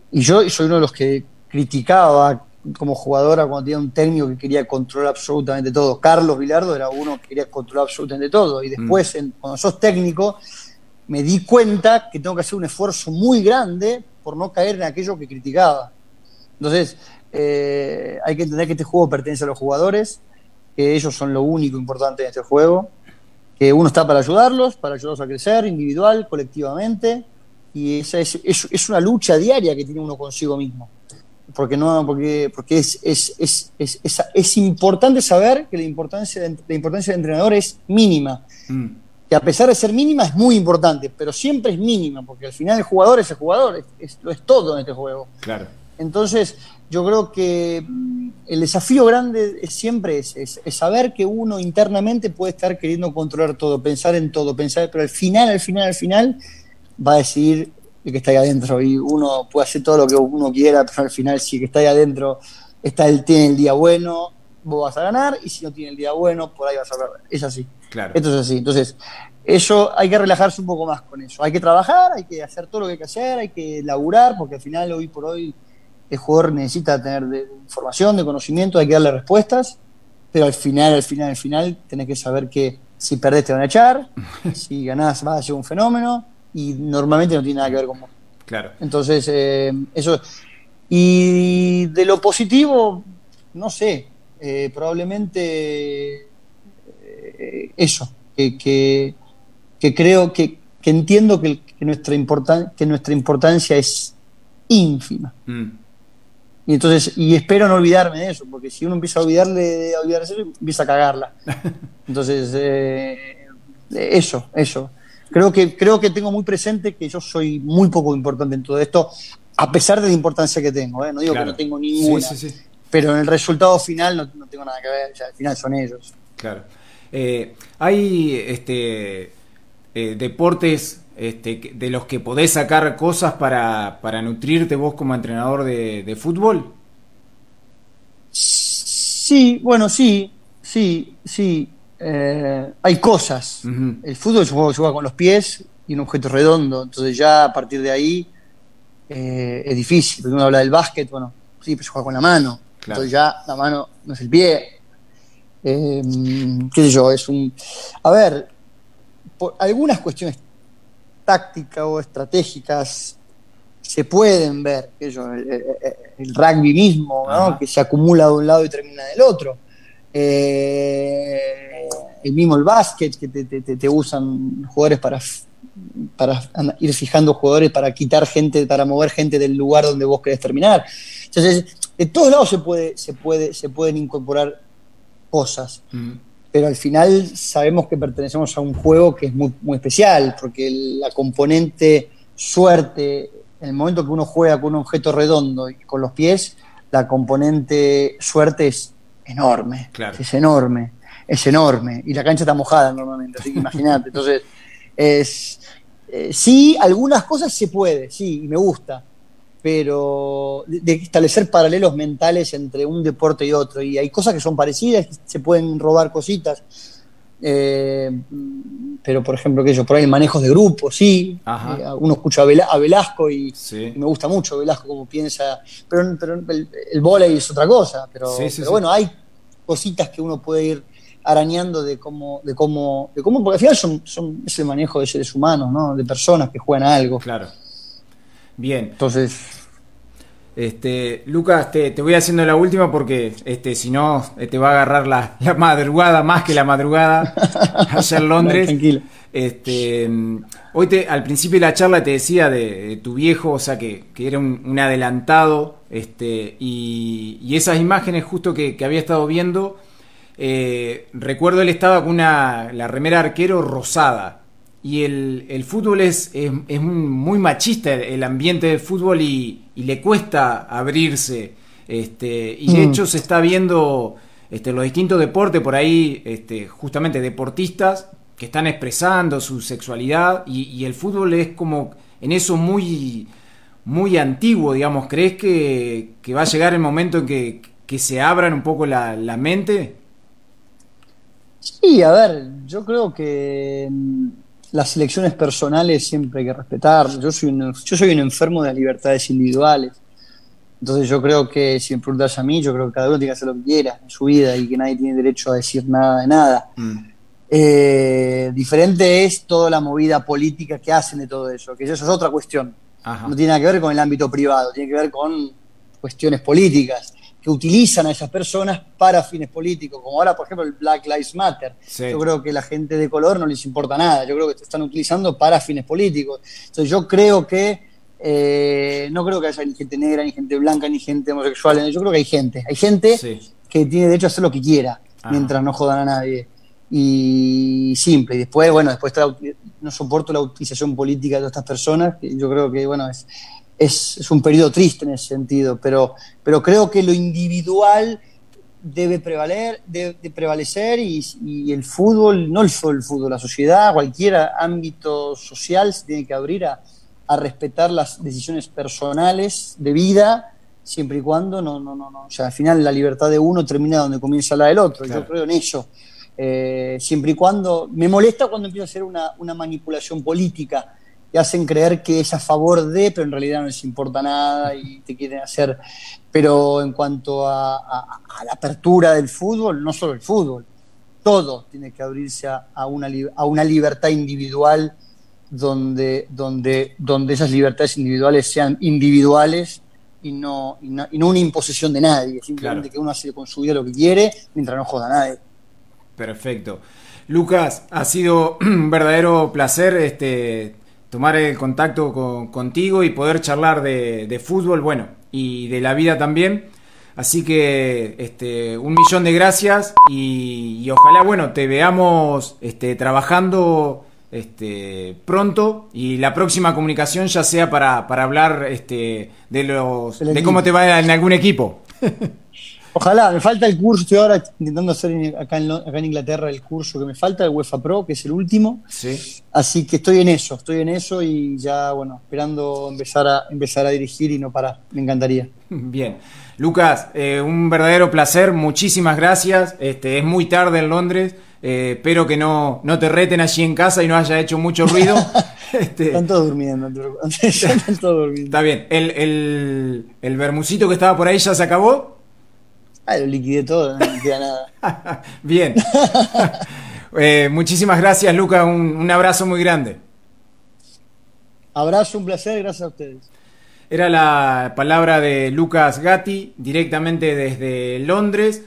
y yo soy uno de los que criticaba como jugadora cuando tenía un técnico que quería controlar absolutamente todo. Carlos Vilardo era uno que quería controlar absolutamente todo. Y después, mm. cuando sos técnico, me di cuenta que tengo que hacer un esfuerzo muy grande por no caer en aquello que criticaba. Entonces, eh, hay que entender que este juego pertenece a los jugadores, que ellos son lo único importante en este juego, que uno está para ayudarlos, para ayudarlos a crecer individual, colectivamente, y esa es, es una lucha diaria que tiene uno consigo mismo porque no porque porque es es, es, es, es, importante saber que la importancia de, la importancia del entrenador es mínima. Mm. que a pesar de ser mínima es muy importante pero siempre es mínima porque al final el jugador es el jugador es, lo es todo en este juego. Claro. Entonces yo creo que mm, el desafío grande es, siempre es, es, saber que uno internamente puede estar queriendo controlar todo pensar en todo pensar pero al final al final al final va a decidir el que está ahí adentro y uno puede hacer todo lo que uno quiera, pero al final si el que está ahí adentro está el, tiene el día bueno, vos vas a ganar y si no tiene el día bueno, por ahí vas a perder. Es así. Claro. Esto es así. Entonces, eso hay que relajarse un poco más con eso. Hay que trabajar, hay que hacer todo lo que hay que hacer, hay que laburar, porque al final hoy por hoy el jugador necesita tener de información, de conocimiento, hay que darle respuestas, pero al final, al final, al final, tenés que saber que si perdés te van a echar, <laughs> si ganás va a ser un fenómeno, y normalmente no tiene nada que ver con vos. Claro. Entonces, eh, eso. Y de lo positivo, no sé, eh, probablemente eh, eso, que, que, creo que, que entiendo que, nuestra que nuestra importancia es ínfima. Mm. Y entonces, y espero no olvidarme de eso, porque si uno empieza a olvidarle, a olvidarse, empieza a cagarla. <laughs> Entonces, eh, eso, eso. Creo que, creo que tengo muy presente que yo soy muy poco importante en todo esto, a pesar de la importancia que tengo. ¿eh? No digo que no tengo ninguna, pero en el resultado final no, tengo nada que ver. al final son ellos. Claro. Eh, hay este, deportes este, de los que podés sacar cosas para, para nutrirte vos como entrenador de, fútbol? Sí, bueno, sí, sí, sí. Eh, hay cosas. El fútbol se juega, con los pies y un objeto redondo, entonces ya a partir de ahí eh, es difícil. Porque uno habla del básquet, bueno, sí, pero se juega con la mano. Entonces ya la mano no es el pie. Eh, ¿Qué sé yo? Es un. A ver, por algunas cuestiones tácticas o estratégicas se pueden ver, el, rugby mismo, que se acumula de un lado y termina del otro. Eh, el mismo el básquet, que te, usan jugadores para, para ir fijando jugadores para quitar gente, para mover gente del lugar donde vos querés terminar. Entonces, de todos lados se, puede, se, puede, se pueden incorporar cosas. Mm pero al final sabemos que pertenecemos a un juego que es muy, muy especial, porque la componente suerte, en el momento que uno juega con un objeto redondo y con los pies, la componente suerte es enorme, es enorme, es enorme, y la cancha está mojada normalmente, así que imagínate, <laughs> entonces, es, eh, sí, algunas cosas se puede, sí, y me gusta, pero de, establecer paralelos mentales entre un deporte y otro. Y hay cosas que son parecidas, se pueden robar cositas. Eh, pero, por ejemplo, que yo, por ahí manejos de grupo, sí. Eh, uno escucha a, Velasco y, me gusta mucho Velasco como piensa. Pero, el, el es otra cosa. Pero, bueno, hay cositas que uno puede ir arañando de cómo, de cómo, de cómo porque al final son, son, es el manejo de seres humanos, ¿no? De personas que juegan a algo. Claro. Bien. Entonces. Este, Lucas, te, voy haciendo la última porque este, si no eh, te va a agarrar la, madrugada más que la madrugada <laughs> allá en Londres. tranquilo. Este, hoy te, al principio de la charla te decía de, tu viejo, o sea que, era un, adelantado, este, y, esas imágenes justo que, había estado viendo, eh, recuerdo él estaba con una, la remera arquero rosada y el, fútbol es, es, muy machista el, ambiente del fútbol y, le cuesta abrirse. Este, y de mm. hecho se está viendo este, los distintos deportes por ahí, este, justamente deportistas que están expresando su sexualidad y, el fútbol es como en eso muy, muy antiguo, digamos. ¿Crees que, va a llegar el momento en que, se abran un poco la, la mente? Sí, a ver, yo creo que las elecciones personales siempre hay que respetar. Yo soy un, yo soy un enfermo de las libertades individuales. Entonces yo creo que, si me preguntas a mí, yo creo que cada uno tiene que hacer lo que quiera en su vida y que nadie tiene derecho a decir nada de nada. Mm. Eh, diferente es toda la movida política que hacen de todo eso, que eso es otra cuestión. No tiene nada que ver con el ámbito privado, tiene que ver con cuestiones políticas que utilizan a esas personas para fines políticos, como ahora, por ejemplo, el Black Lives Matter. Yo creo que la gente de color no les importa nada, yo creo que te están utilizando para fines políticos. Entonces yo creo que, eh, no creo que haya ni gente negra, ni gente blanca, ni gente homosexual, yo creo que hay gente, hay gente que tiene derecho a hacer lo que quiera, mientras no jodan a nadie. Y simple, y después, bueno, después no soporto la utilización política de todas estas personas, que yo creo que, bueno, es, es, un periodo triste en ese sentido, pero, pero creo que lo individual debe prevaler, debe, prevalecer y, el fútbol, no solo el fútbol, la sociedad, cualquier ámbito social se tiene que abrir a, respetar las decisiones personales de vida, siempre y cuando no, no, no, no. O sea, al final la libertad de uno termina donde comienza la del otro. Yo creo en eso. Eh, siempre y cuando. Me molesta cuando empieza a ser una, una manipulación política y hacen creer que es a favor de, pero en realidad no les importa nada y te quieren hacer. Pero en cuanto a, la apertura del fútbol, no solo el fútbol, todo tiene que abrirse a, una, a una libertad individual donde, donde, donde esas libertades individuales sean individuales y no, y no, una imposición de nadie, simplemente que uno hace con su vida lo que quiere mientras no joda a nadie. Perfecto. Lucas, ha sido <clears throat> un verdadero placer este, tomar el contacto contigo y poder charlar de, fútbol, bueno, y de la vida también. Así que este, un millón de gracias y, ojalá, bueno, te veamos este, trabajando este, pronto y la próxima comunicación ya sea para, para hablar este, de, los, de cómo te va en algún equipo. <laughs> Ojalá, me falta el curso, estoy ahora intentando hacer acá en, acá en Inglaterra el curso que me falta, el UEFA Pro, que es el último. Sí. Así que estoy en eso, estoy en eso y ya, bueno, esperando empezar a, empezar a dirigir y no parar. Me encantaría. Bien. Lucas, eh, un verdadero placer, muchísimas gracias. Este, es muy tarde en Londres. Eh, espero que no, no te reten allí en casa y no haya hecho mucho ruido. <laughs> este... Están todos durmiendo. <laughs> Están todos durmiendo. Está bien. ¿El, el, el bermucito que estaba por ahí ya se acabó? Ah, lo liquidé todo, no queda nada. <laughs> bien. <laughs> Eh, muchísimas gracias, Lucas. Un, un abrazo muy grande. Abrazo, un placer, gracias a ustedes. Era la palabra de Lucas Gatti, directamente desde Londres.